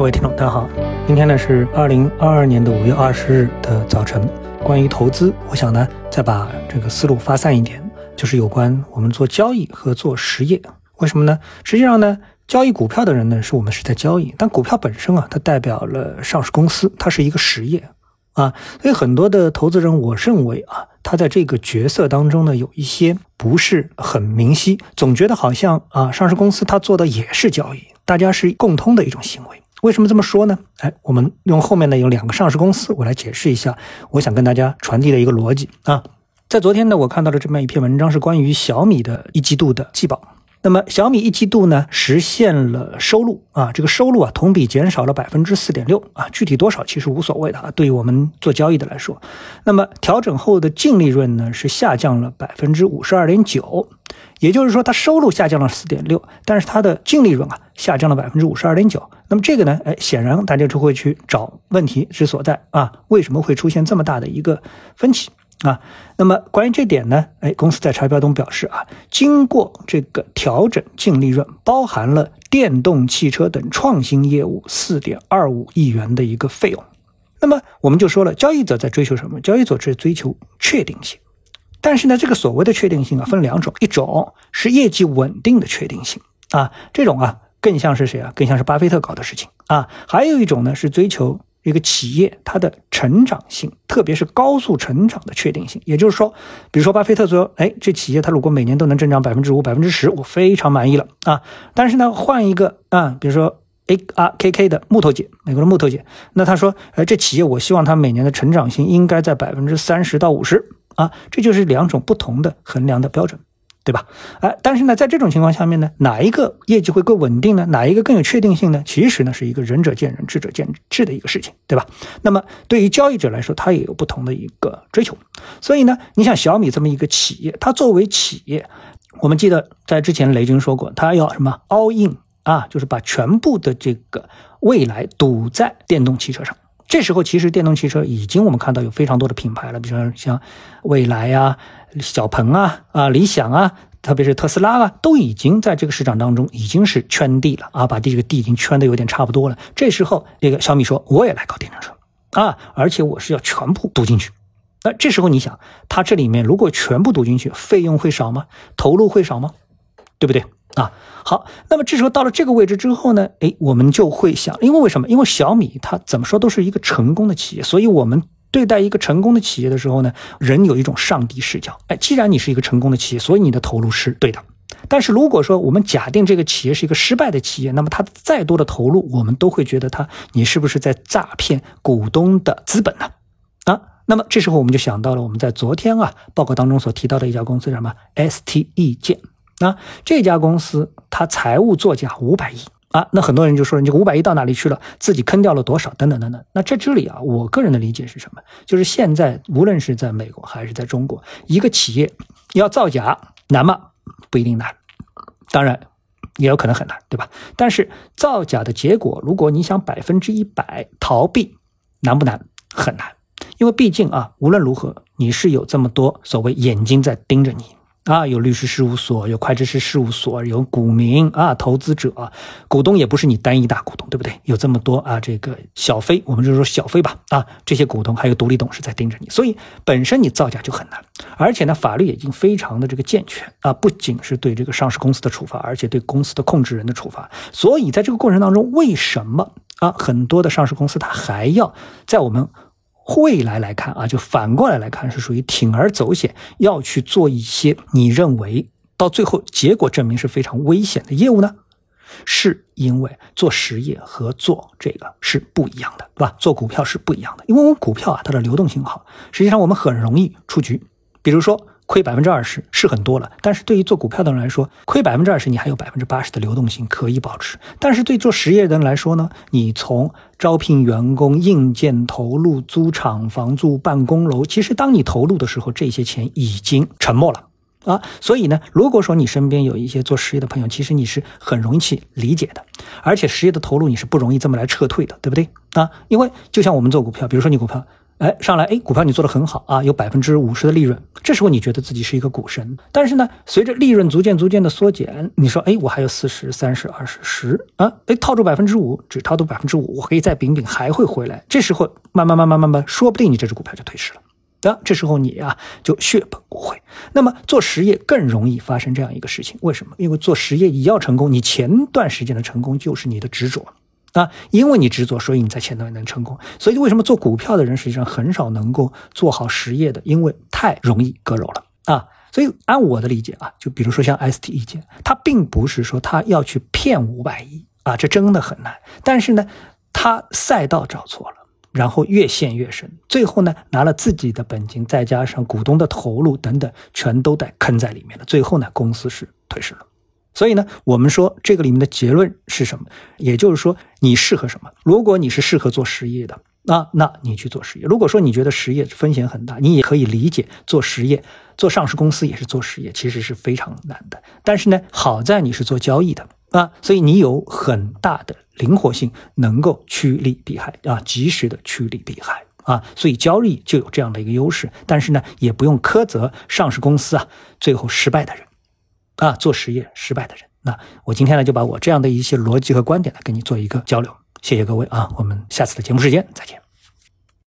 各位听众，大家好，今天呢是二零二二年的五月二十日的早晨。关于投资，我想呢再把这个思路发散一点，就是有关我们做交易和做实业。为什么呢？实际上呢，交易股票的人呢是我们是在交易，但股票本身啊，它代表了上市公司，它是一个实业啊。所以很多的投资人，我认为啊，他在这个角色当中呢，有一些不是很明晰，总觉得好像啊，上市公司他做的也是交易。大家是共通的一种行为，为什么这么说呢？哎，我们用后面呢有两个上市公司，我来解释一下，我想跟大家传递的一个逻辑啊。在昨天呢，我看到了这么一篇文章，是关于小米的一季度的季报。那么小米一季度呢实现了收入啊，这个收入啊同比减少了百分之四点六啊，具体多少其实无所谓的啊，对于我们做交易的来说，那么调整后的净利润呢是下降了百分之五十二点九，也就是说它收入下降了四点六，但是它的净利润啊下降了百分之五十二点九，那么这个呢，哎，显然大家就会去找问题之所在啊，为什么会出现这么大的一个分歧？啊，那么关于这点呢，哎，公司在财报中表示啊，经过这个调整，净利润包含了电动汽车等创新业务四点二五亿元的一个费用。那么我们就说了，交易者在追求什么？交易者是追求确定性。但是呢，这个所谓的确定性啊，分两种，一种是业绩稳定的确定性啊，这种啊更像是谁啊？更像是巴菲特搞的事情啊。还有一种呢是追求。一个企业它的成长性，特别是高速成长的确定性，也就是说，比如说巴菲特说，哎，这企业它如果每年都能增长百分之五、百分之十，我非常满意了啊。但是呢，换一个啊，比如说 A R K K 的木头姐，美国的木头姐，那他说，哎，这企业我希望它每年的成长性应该在百分之三十到五十啊，这就是两种不同的衡量的标准。对吧？哎，但是呢，在这种情况下面呢，哪一个业绩会更稳定呢？哪一个更有确定性呢？其实呢，是一个仁者见仁，智者见智的一个事情，对吧？那么对于交易者来说，他也有不同的一个追求。所以呢，你像小米这么一个企业，它作为企业，我们记得在之前雷军说过，他要什么 all in 啊，就是把全部的这个未来赌在电动汽车上。这时候，其实电动汽车已经我们看到有非常多的品牌了，比如说像蔚来呀。小鹏啊啊，理想啊，特别是特斯拉啊，都已经在这个市场当中已经是圈地了啊，把这个地已经圈的有点差不多了。这时候，这个小米说我也来搞电动车啊，而且我是要全部赌进去。那这时候你想，它这里面如果全部赌进去，费用会少吗？投入会少吗？对不对啊？好，那么这时候到了这个位置之后呢，哎，我们就会想，因为为什么？因为小米它怎么说都是一个成功的企业，所以我们。对待一个成功的企业的时候呢，人有一种上帝视角。哎，既然你是一个成功的企业，所以你的投入是对的。但是如果说我们假定这个企业是一个失败的企业，那么它再多的投入，我们都会觉得它你是不是在诈骗股东的资本呢？啊，那么这时候我们就想到了我们在昨天啊报告当中所提到的一家公司什么？STE 建那，这家公司它财务作假五百亿。啊，那很多人就说，你这五百亿到哪里去了？自己坑掉了多少？等等等等。那这这里啊，我个人的理解是什么？就是现在无论是在美国还是在中国，一个企业要造假难吗？不一定难，当然也有可能很难，对吧？但是造假的结果，如果你想百分之一百逃避，难不难？很难，因为毕竟啊，无论如何，你是有这么多所谓眼睛在盯着你。啊，有律师事务所，有会计师事务所，有股民啊，投资者，股东也不是你单一大股东，对不对？有这么多啊，这个小非，我们就说小非吧，啊，这些股东还有独立董事在盯着你，所以本身你造假就很难，而且呢，法律已经非常的这个健全啊，不仅是对这个上市公司的处罚，而且对公司的控制人的处罚，所以在这个过程当中，为什么啊，很多的上市公司它还要在我们。未来来看啊，就反过来来看，是属于铤而走险，要去做一些你认为到最后结果证明是非常危险的业务呢？是因为做实业和做这个是不一样的，对吧？做股票是不一样的，因为我们股票啊，它的流动性好，实际上我们很容易出局，比如说。亏百分之二十是很多了，但是对于做股票的人来说，亏百分之二十，你还有百分之八十的流动性可以保持。但是对做实业的人来说呢，你从招聘员工、硬件投入、租厂房、住办公楼，其实当你投入的时候，这些钱已经沉没了啊。所以呢，如果说你身边有一些做实业的朋友，其实你是很容易去理解的，而且实业的投入你是不容易这么来撤退的，对不对啊？因为就像我们做股票，比如说你股票。哎，上来，哎，股票你做的很好啊，有百分之五十的利润，这时候你觉得自己是一个股神。但是呢，随着利润逐渐逐渐的缩减，你说，哎，我还有四十、三十、二十、十啊，哎，套住百分之五，只套住百分之五，我可以再饼饼，还会回来。这时候慢慢慢慢慢慢，说不定你这只股票就退市了。啊，这时候你啊就血本无回。那么做实业更容易发生这样一个事情，为什么？因为做实业你要成功，你前段时间的成功就是你的执着。啊，因为你执着，所以你在前端能成功。所以为什么做股票的人实际上很少能够做好实业的？因为太容易割肉了啊。所以按我的理解啊，就比如说像 ST 一件，他并不是说他要去骗五百亿啊，这真的很难。但是呢，他赛道找错了，然后越陷越深，最后呢拿了自己的本金，再加上股东的投入等等，全都在坑在里面了。最后呢，公司是退市了。所以呢，我们说这个里面的结论是什么？也就是说，你适合什么？如果你是适合做实业的，那那你去做实业。如果说你觉得实业风险很大，你也可以理解做实业，做上市公司也是做实业，其实是非常难的。但是呢，好在你是做交易的啊，所以你有很大的灵活性，能够趋利避害啊，及时的趋利避害啊，所以交易就有这样的一个优势。但是呢，也不用苛责上市公司啊最后失败的人。啊，做实业失败的人，那我今天呢就把我这样的一些逻辑和观点呢跟你做一个交流，谢谢各位啊，我们下次的节目时间再见。